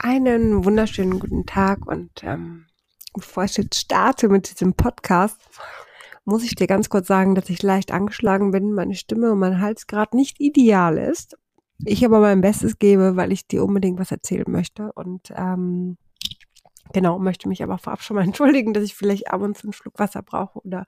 Einen wunderschönen guten Tag und ähm, bevor ich jetzt starte mit diesem Podcast, muss ich dir ganz kurz sagen, dass ich leicht angeschlagen bin, meine Stimme und mein Hals gerade nicht ideal ist. Ich aber mein Bestes gebe, weil ich dir unbedingt was erzählen möchte und ähm, Genau, möchte mich aber vorab schon mal entschuldigen, dass ich vielleicht ab und zu einen Schluck Wasser brauche oder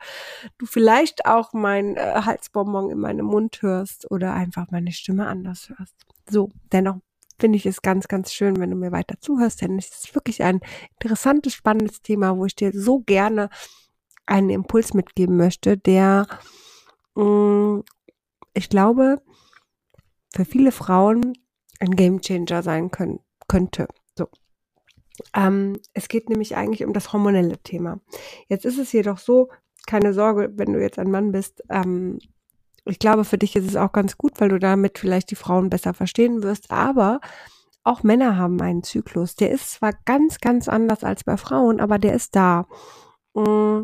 du vielleicht auch mein äh, Halsbonbon in meinem Mund hörst oder einfach meine Stimme anders hörst. So, dennoch finde ich es ganz, ganz schön, wenn du mir weiter zuhörst, denn es ist wirklich ein interessantes, spannendes Thema, wo ich dir so gerne einen Impuls mitgeben möchte, der, mh, mm, ich glaube, für viele Frauen ein Gamechanger sein können, könnte. So. Ähm, es geht nämlich eigentlich um das hormonelle Thema. Jetzt ist es jedoch so, keine Sorge, wenn du jetzt ein Mann bist, ähm, ich glaube, für dich ist es auch ganz gut, weil du damit vielleicht die Frauen besser verstehen wirst. Aber auch Männer haben einen Zyklus. Der ist zwar ganz, ganz anders als bei Frauen, aber der ist da. Mm.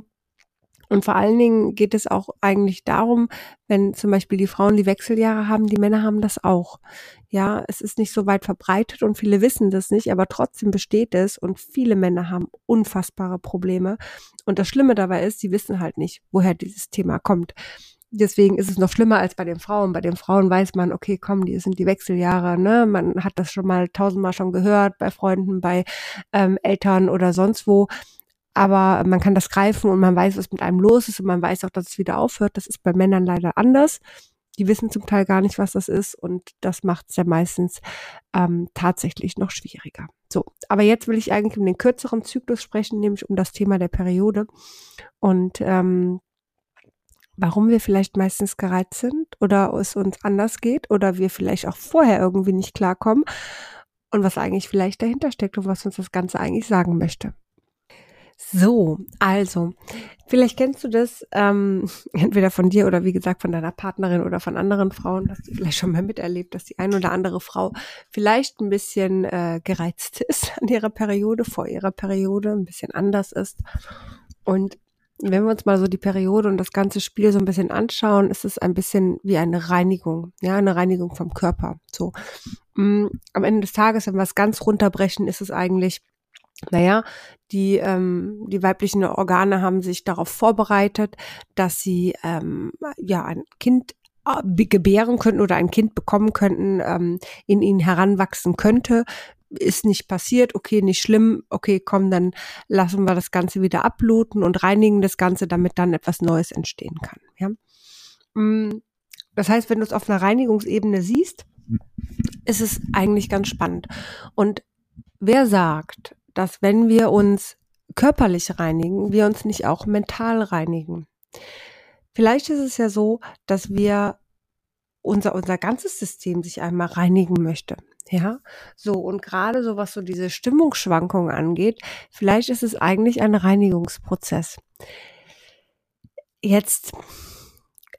Und vor allen Dingen geht es auch eigentlich darum, wenn zum Beispiel die Frauen die Wechseljahre haben, die Männer haben das auch. Ja, es ist nicht so weit verbreitet und viele wissen das nicht, aber trotzdem besteht es und viele Männer haben unfassbare Probleme. Und das Schlimme dabei ist, sie wissen halt nicht, woher dieses Thema kommt. Deswegen ist es noch schlimmer als bei den Frauen. Bei den Frauen weiß man, okay, komm, die sind die Wechseljahre, ne? Man hat das schon mal tausendmal schon gehört, bei Freunden, bei ähm, Eltern oder sonst wo. Aber man kann das greifen und man weiß, was mit einem los ist und man weiß auch, dass es wieder aufhört. Das ist bei Männern leider anders. Die wissen zum Teil gar nicht, was das ist und das macht es ja meistens ähm, tatsächlich noch schwieriger. So, aber jetzt will ich eigentlich um den kürzeren Zyklus sprechen, nämlich um das Thema der Periode. Und ähm, warum wir vielleicht meistens gereizt sind oder es uns anders geht oder wir vielleicht auch vorher irgendwie nicht klarkommen und was eigentlich vielleicht dahinter steckt und was uns das Ganze eigentlich sagen möchte. So, also, vielleicht kennst du das ähm, entweder von dir oder wie gesagt von deiner Partnerin oder von anderen Frauen, hast du vielleicht schon mal miterlebt, dass die ein oder andere Frau vielleicht ein bisschen äh, gereizt ist an ihrer Periode, vor ihrer Periode, ein bisschen anders ist. Und wenn wir uns mal so die Periode und das ganze Spiel so ein bisschen anschauen, ist es ein bisschen wie eine Reinigung, ja, eine Reinigung vom Körper. So. Mm, am Ende des Tages, wenn wir es ganz runterbrechen, ist es eigentlich, naja, die, ähm, die weiblichen Organe haben sich darauf vorbereitet, dass sie ähm, ja ein Kind äh, gebären könnten oder ein Kind bekommen könnten, ähm, in ihnen heranwachsen könnte, ist nicht passiert, okay, nicht schlimm, okay, komm, dann lassen wir das Ganze wieder abluten und reinigen das Ganze, damit dann etwas Neues entstehen kann. Ja? Mm, das heißt, wenn du es auf einer Reinigungsebene siehst, ist es eigentlich ganz spannend. Und wer sagt, dass wenn wir uns körperlich reinigen, wir uns nicht auch mental reinigen? Vielleicht ist es ja so, dass wir unser, unser ganzes System sich einmal reinigen möchte. Ja, so und gerade so was so diese Stimmungsschwankungen angeht, vielleicht ist es eigentlich ein Reinigungsprozess. Jetzt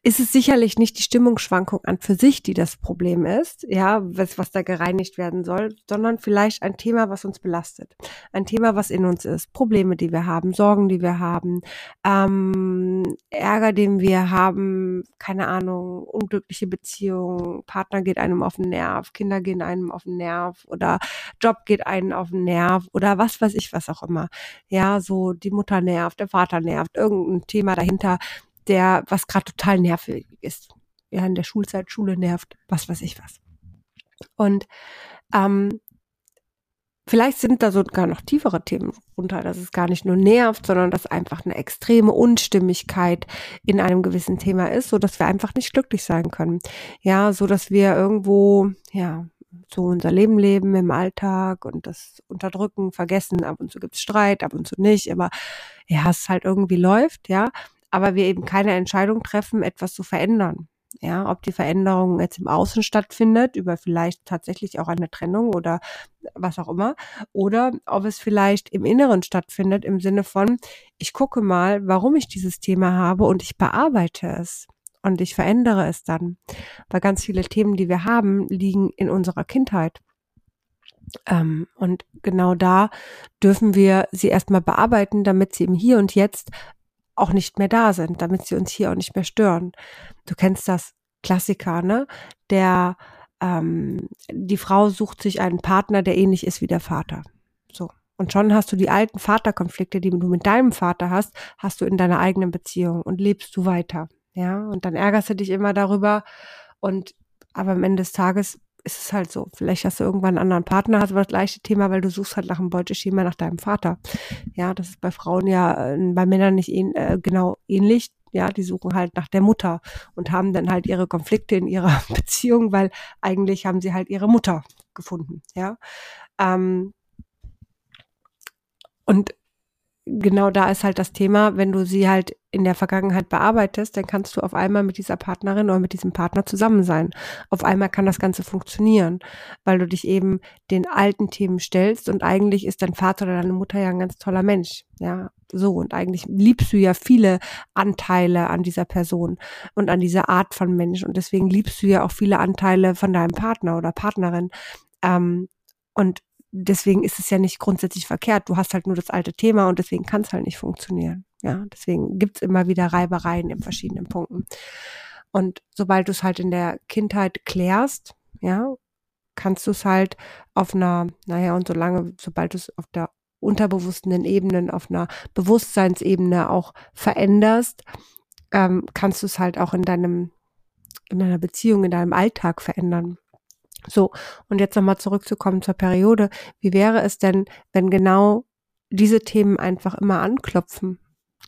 ist es sicherlich nicht die Stimmungsschwankung an für sich, die das Problem ist, ja, was, was da gereinigt werden soll, sondern vielleicht ein Thema, was uns belastet. Ein Thema, was in uns ist. Probleme, die wir haben, Sorgen, die wir haben, ähm, Ärger, den wir haben, keine Ahnung, unglückliche Beziehungen, Partner geht einem auf den Nerv, Kinder gehen einem auf den Nerv oder Job geht einem auf den Nerv oder was weiß ich, was auch immer. Ja, so die Mutter nervt, der Vater nervt, irgendein Thema dahinter, der, was gerade total nervig ist. Ja, in der Schulzeit, Schule nervt, was weiß ich was. Und ähm, vielleicht sind da sogar noch tiefere Themen runter, dass es gar nicht nur nervt, sondern dass einfach eine extreme Unstimmigkeit in einem gewissen Thema ist, so dass wir einfach nicht glücklich sein können. Ja, so dass wir irgendwo, ja, so unser Leben leben im Alltag und das unterdrücken, vergessen. Ab und zu gibt's Streit, ab und zu nicht, aber ja, es halt irgendwie läuft, ja aber wir eben keine Entscheidung treffen, etwas zu verändern. Ja, ob die Veränderung jetzt im Außen stattfindet, über vielleicht tatsächlich auch eine Trennung oder was auch immer, oder ob es vielleicht im Inneren stattfindet, im Sinne von, ich gucke mal, warum ich dieses Thema habe und ich bearbeite es und ich verändere es dann. Weil ganz viele Themen, die wir haben, liegen in unserer Kindheit. Ähm, und genau da dürfen wir sie erstmal bearbeiten, damit sie im Hier und Jetzt auch nicht mehr da sind, damit sie uns hier auch nicht mehr stören. Du kennst das Klassiker, ne? Der ähm, die Frau sucht sich einen Partner, der ähnlich ist wie der Vater. So. Und schon hast du die alten Vaterkonflikte, die du mit deinem Vater hast, hast du in deiner eigenen Beziehung und lebst du weiter. Ja, und dann ärgerst du dich immer darüber. Und aber am Ende des Tages ist es halt so. Vielleicht hast du irgendwann einen anderen Partner, hast aber das gleiche Thema, weil du suchst halt nach einem Beuteschema nach deinem Vater. Ja, das ist bei Frauen ja, äh, bei Männern nicht äh, genau ähnlich. Ja, die suchen halt nach der Mutter und haben dann halt ihre Konflikte in ihrer Beziehung, weil eigentlich haben sie halt ihre Mutter gefunden. Ja, ähm, und genau da ist halt das Thema, wenn du sie halt in der Vergangenheit bearbeitest, dann kannst du auf einmal mit dieser Partnerin oder mit diesem Partner zusammen sein. Auf einmal kann das Ganze funktionieren, weil du dich eben den alten Themen stellst und eigentlich ist dein Vater oder deine Mutter ja ein ganz toller Mensch. Ja, so und eigentlich liebst du ja viele Anteile an dieser Person und an dieser Art von Mensch und deswegen liebst du ja auch viele Anteile von deinem Partner oder Partnerin. Ähm, und deswegen ist es ja nicht grundsätzlich verkehrt. Du hast halt nur das alte Thema und deswegen kann es halt nicht funktionieren. Ja, deswegen gibt's immer wieder Reibereien in verschiedenen Punkten. Und sobald du es halt in der Kindheit klärst, ja, kannst du es halt auf einer, naja, und solange, sobald du es auf der unterbewussten Ebene, auf einer Bewusstseinsebene auch veränderst, ähm, kannst du es halt auch in deinem, in deiner Beziehung, in deinem Alltag verändern. So, und jetzt nochmal zurückzukommen zur Periode. Wie wäre es denn, wenn genau diese Themen einfach immer anklopfen?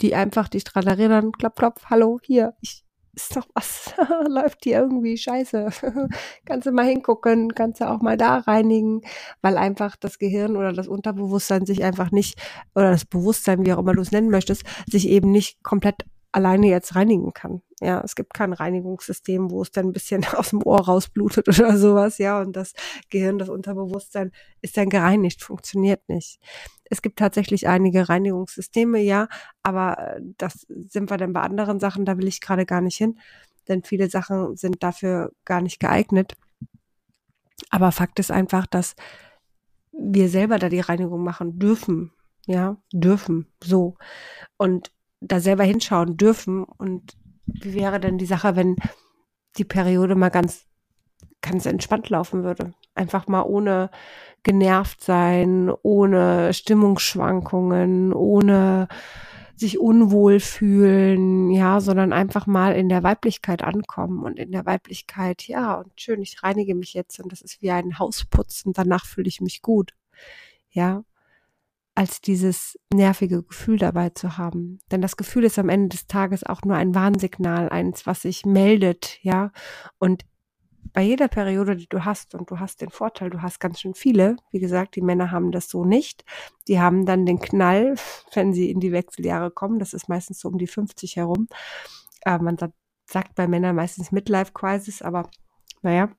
Die einfach dich dran erinnern, klopf, klopf, hallo, hier, ich, ist doch was, läuft hier irgendwie scheiße. kannst du mal hingucken, kannst du auch mal da reinigen, weil einfach das Gehirn oder das Unterbewusstsein sich einfach nicht, oder das Bewusstsein, wie auch immer du es nennen möchtest, sich eben nicht komplett alleine jetzt reinigen kann. Ja, es gibt kein Reinigungssystem, wo es dann ein bisschen aus dem Ohr rausblutet oder sowas, ja, und das Gehirn, das Unterbewusstsein ist dann gereinigt, funktioniert nicht. Es gibt tatsächlich einige Reinigungssysteme, ja, aber äh, das sind wir dann bei anderen Sachen, da will ich gerade gar nicht hin, denn viele Sachen sind dafür gar nicht geeignet. Aber Fakt ist einfach, dass wir selber da die Reinigung machen dürfen, ja, dürfen, so. Und da selber hinschauen dürfen. Und wie wäre denn die Sache, wenn die Periode mal ganz, ganz entspannt laufen würde? Einfach mal ohne genervt sein, ohne Stimmungsschwankungen, ohne sich unwohl fühlen, ja, sondern einfach mal in der Weiblichkeit ankommen und in der Weiblichkeit, ja, und schön, ich reinige mich jetzt und das ist wie ein Hausputzen, danach fühle ich mich gut. Ja, als dieses nervige Gefühl dabei zu haben. Denn das Gefühl ist am Ende des Tages auch nur ein Warnsignal, eins, was sich meldet, ja. Und bei jeder Periode, die du hast, und du hast den Vorteil, du hast ganz schön viele, wie gesagt, die Männer haben das so nicht. Die haben dann den Knall, wenn sie in die Wechseljahre kommen, das ist meistens so um die 50 herum. Äh, man sagt bei Männern meistens Midlife Crisis, aber naja,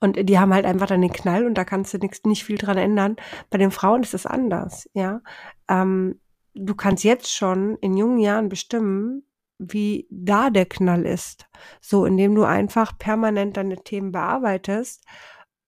und die haben halt einfach dann den Knall und da kannst du nix, nicht viel dran ändern. Bei den Frauen ist es anders, ja. Ähm, du kannst jetzt schon in jungen Jahren bestimmen, wie da der Knall ist. So, indem du einfach permanent deine Themen bearbeitest,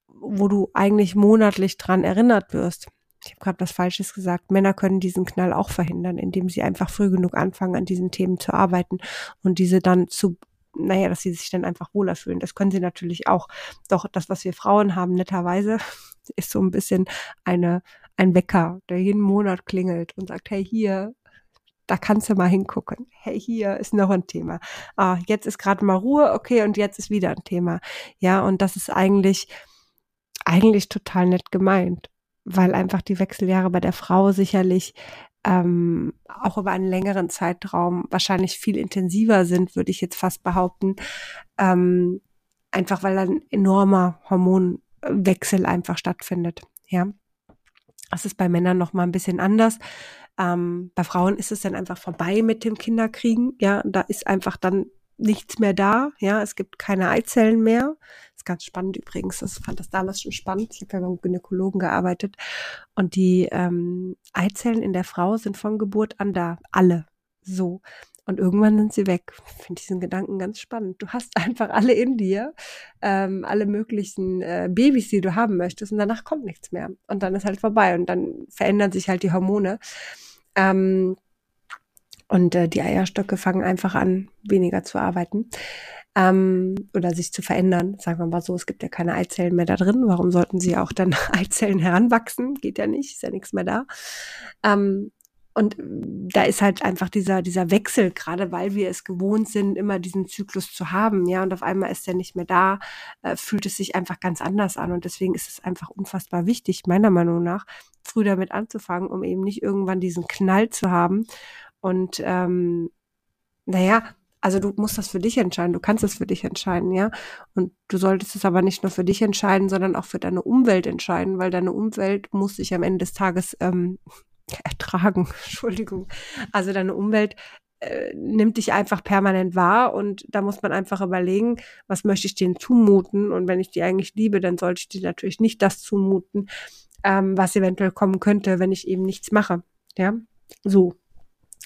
wo du eigentlich monatlich dran erinnert wirst. Ich habe gerade was Falsches gesagt. Männer können diesen Knall auch verhindern, indem sie einfach früh genug anfangen, an diesen Themen zu arbeiten und diese dann zu naja, dass sie sich dann einfach wohler fühlen. Das können sie natürlich auch. Doch das, was wir Frauen haben, netterweise, ist so ein bisschen eine, ein Wecker, der jeden Monat klingelt und sagt, hey, hier, da kannst du mal hingucken. Hey, hier ist noch ein Thema. Ah, jetzt ist gerade mal Ruhe, okay, und jetzt ist wieder ein Thema. Ja, und das ist eigentlich, eigentlich total nett gemeint, weil einfach die Wechseljahre bei der Frau sicherlich ähm, auch über einen längeren Zeitraum wahrscheinlich viel intensiver sind, würde ich jetzt fast behaupten. Ähm, einfach weil ein enormer Hormonwechsel einfach stattfindet. Ja. Das ist bei Männern noch mal ein bisschen anders. Ähm, bei Frauen ist es dann einfach vorbei mit dem Kinderkriegen. Ja, da ist einfach dann nichts mehr da. Ja, es gibt keine Eizellen mehr. Ganz spannend übrigens. Das fand das damals schon spannend. Ich habe ja beim Gynäkologen gearbeitet. Und die ähm, Eizellen in der Frau sind von Geburt an da. Alle. So. Und irgendwann sind sie weg. Ich finde diesen Gedanken ganz spannend. Du hast einfach alle in dir, ähm, alle möglichen äh, Babys, die du haben möchtest, und danach kommt nichts mehr. Und dann ist halt vorbei und dann verändern sich halt die Hormone. Ähm, und äh, die Eierstöcke fangen einfach an, weniger zu arbeiten. Ähm, oder sich zu verändern. Sagen wir mal so, es gibt ja keine Eizellen mehr da drin. Warum sollten sie auch dann Eizellen heranwachsen? Geht ja nicht, ist ja nichts mehr da. Ähm, und da ist halt einfach dieser, dieser Wechsel, gerade weil wir es gewohnt sind, immer diesen Zyklus zu haben, ja, und auf einmal ist er nicht mehr da, äh, fühlt es sich einfach ganz anders an. Und deswegen ist es einfach unfassbar wichtig, meiner Meinung nach, früh damit anzufangen, um eben nicht irgendwann diesen Knall zu haben. Und ähm, naja, also du musst das für dich entscheiden, du kannst es für dich entscheiden, ja. Und du solltest es aber nicht nur für dich entscheiden, sondern auch für deine Umwelt entscheiden, weil deine Umwelt muss sich am Ende des Tages ähm, ertragen, Entschuldigung. Also deine Umwelt äh, nimmt dich einfach permanent wahr und da muss man einfach überlegen, was möchte ich denen zumuten und wenn ich die eigentlich liebe, dann sollte ich dir natürlich nicht das zumuten, ähm, was eventuell kommen könnte, wenn ich eben nichts mache. Ja, so.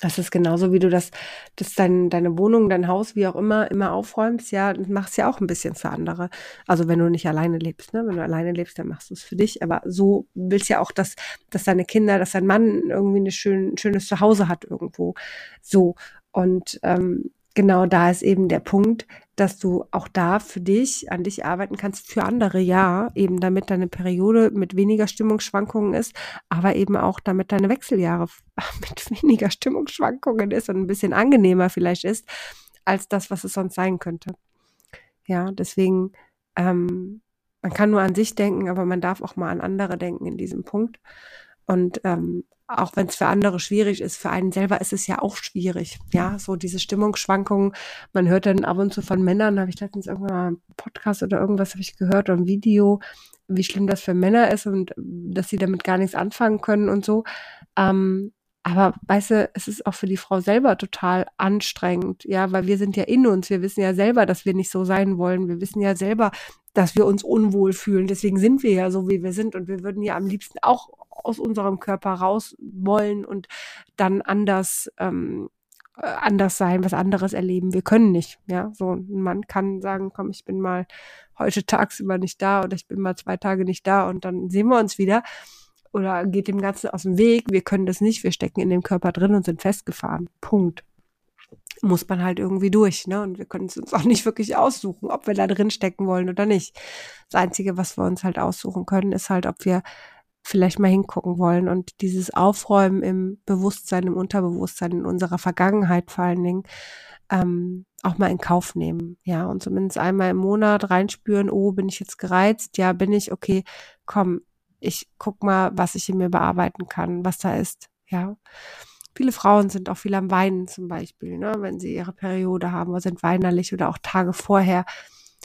Das ist genauso, wie du das, das dein, deine Wohnung, dein Haus, wie auch immer, immer aufräumst, ja, machst ja auch ein bisschen für andere. Also wenn du nicht alleine lebst, ne? Wenn du alleine lebst, dann machst du es für dich. Aber so willst ja auch, dass, dass deine Kinder, dass dein Mann irgendwie ein schön, schönes Zuhause hat irgendwo. So. Und ähm, genau da ist eben der Punkt, dass du auch da für dich, an dich arbeiten kannst, für andere ja, eben damit deine Periode mit weniger Stimmungsschwankungen ist, aber eben auch damit deine Wechseljahre mit weniger Stimmungsschwankungen ist und ein bisschen angenehmer vielleicht ist, als das, was es sonst sein könnte. Ja, deswegen, ähm, man kann nur an sich denken, aber man darf auch mal an andere denken in diesem Punkt. Und ähm, auch wenn es für andere schwierig ist, für einen selber ist es ja auch schwierig. Ja, so diese Stimmungsschwankungen. Man hört dann ab und zu von Männern, habe ich letztens irgendwann mal einen Podcast oder irgendwas habe ich gehört oder ein Video, wie schlimm das für Männer ist und dass sie damit gar nichts anfangen können und so. Ähm, aber weißt du, es ist auch für die Frau selber total anstrengend, ja, weil wir sind ja in uns. Wir wissen ja selber, dass wir nicht so sein wollen. Wir wissen ja selber, dass wir uns unwohl fühlen. Deswegen sind wir ja so, wie wir sind. Und wir würden ja am liebsten auch aus unserem Körper raus wollen und dann anders, ähm, äh, anders sein, was anderes erleben. Wir können nicht, ja. So ein Mann kann sagen, komm, ich bin mal heute tagsüber nicht da oder ich bin mal zwei Tage nicht da und dann sehen wir uns wieder. Oder geht dem Ganzen aus dem Weg. Wir können das nicht. Wir stecken in dem Körper drin und sind festgefahren. Punkt muss man halt irgendwie durch, ne? Und wir können es uns auch nicht wirklich aussuchen, ob wir da drin stecken wollen oder nicht. Das Einzige, was wir uns halt aussuchen können, ist halt, ob wir vielleicht mal hingucken wollen und dieses Aufräumen im Bewusstsein, im Unterbewusstsein, in unserer Vergangenheit vor allen Dingen, ähm, auch mal in Kauf nehmen, ja, und zumindest einmal im Monat reinspüren, oh, bin ich jetzt gereizt? Ja, bin ich, okay, komm, ich guck mal, was ich in mir bearbeiten kann, was da ist, ja. Viele Frauen sind auch viel am Weinen zum Beispiel, ne, wenn sie ihre Periode haben oder sind weinerlich oder auch Tage vorher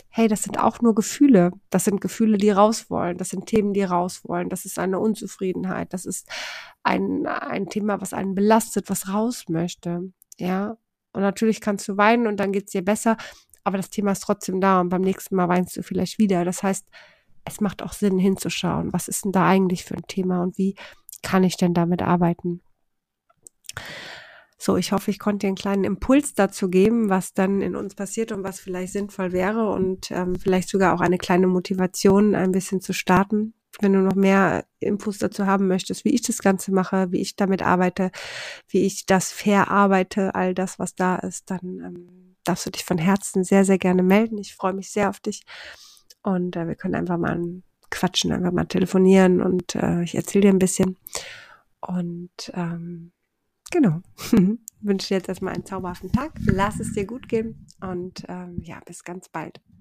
hey, das sind auch nur Gefühle. Das sind Gefühle, die raus wollen. Das sind Themen, die raus wollen. Das ist eine Unzufriedenheit. Das ist ein, ein Thema, was einen belastet, was raus möchte. Ja. Und natürlich kannst du weinen und dann geht's dir besser. Aber das Thema ist trotzdem da und beim nächsten Mal weinst du vielleicht wieder. Das heißt, es macht auch Sinn hinzuschauen. Was ist denn da eigentlich für ein Thema und wie kann ich denn damit arbeiten? So, ich hoffe, ich konnte dir einen kleinen Impuls dazu geben, was dann in uns passiert und was vielleicht sinnvoll wäre und ähm, vielleicht sogar auch eine kleine Motivation, ein bisschen zu starten. Wenn du noch mehr Infos dazu haben möchtest, wie ich das Ganze mache, wie ich damit arbeite, wie ich das verarbeite, all das, was da ist, dann ähm, darfst du dich von Herzen sehr, sehr gerne melden. Ich freue mich sehr auf dich und äh, wir können einfach mal quatschen, einfach mal telefonieren und äh, ich erzähle dir ein bisschen. Und ähm, Genau. Wünsche dir jetzt erstmal einen zauberhaften Tag. Lass es dir gut gehen und ähm, ja, bis ganz bald.